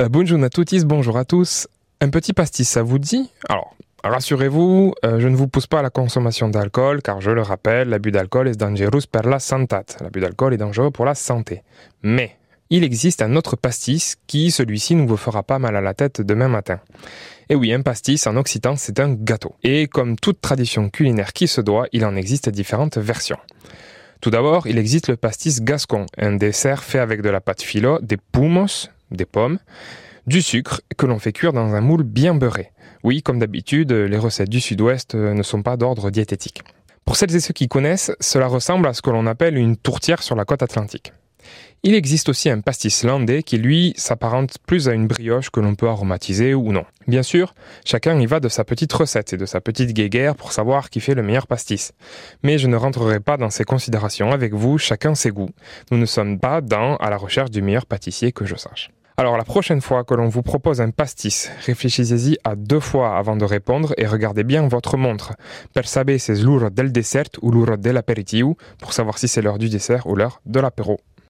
Euh, bonjour à tous, bonjour à tous. Un petit pastis, ça vous dit? Alors, rassurez-vous, euh, je ne vous pousse pas à la consommation d'alcool, car je le rappelle, l'abus d'alcool est dangereux pour la d'alcool est pour la santé. Mais, il existe un autre pastis qui, celui-ci, ne vous fera pas mal à la tête demain matin. Et oui, un pastis en occitan, c'est un gâteau. Et comme toute tradition culinaire qui se doit, il en existe différentes versions. Tout d'abord, il existe le pastis gascon, un dessert fait avec de la pâte filo, des poumos, des pommes, du sucre que l'on fait cuire dans un moule bien beurré. Oui, comme d'habitude, les recettes du sud-ouest ne sont pas d'ordre diététique. Pour celles et ceux qui connaissent, cela ressemble à ce que l'on appelle une tourtière sur la côte atlantique. Il existe aussi un pastis landais qui, lui, s'apparente plus à une brioche que l'on peut aromatiser ou non. Bien sûr, chacun y va de sa petite recette et de sa petite guéguerre pour savoir qui fait le meilleur pastis. Mais je ne rentrerai pas dans ces considérations avec vous, chacun ses goûts. Nous ne sommes pas dans à la recherche du meilleur pâtissier que je sache. Alors la prochaine fois que l'on vous propose un pastis, réfléchissez-y à deux fois avant de répondre et regardez bien votre montre. Per saber c'est l'heure del dessert ou l'heure de l'apéritif pour savoir si c'est l'heure du dessert ou l'heure de l'apéro.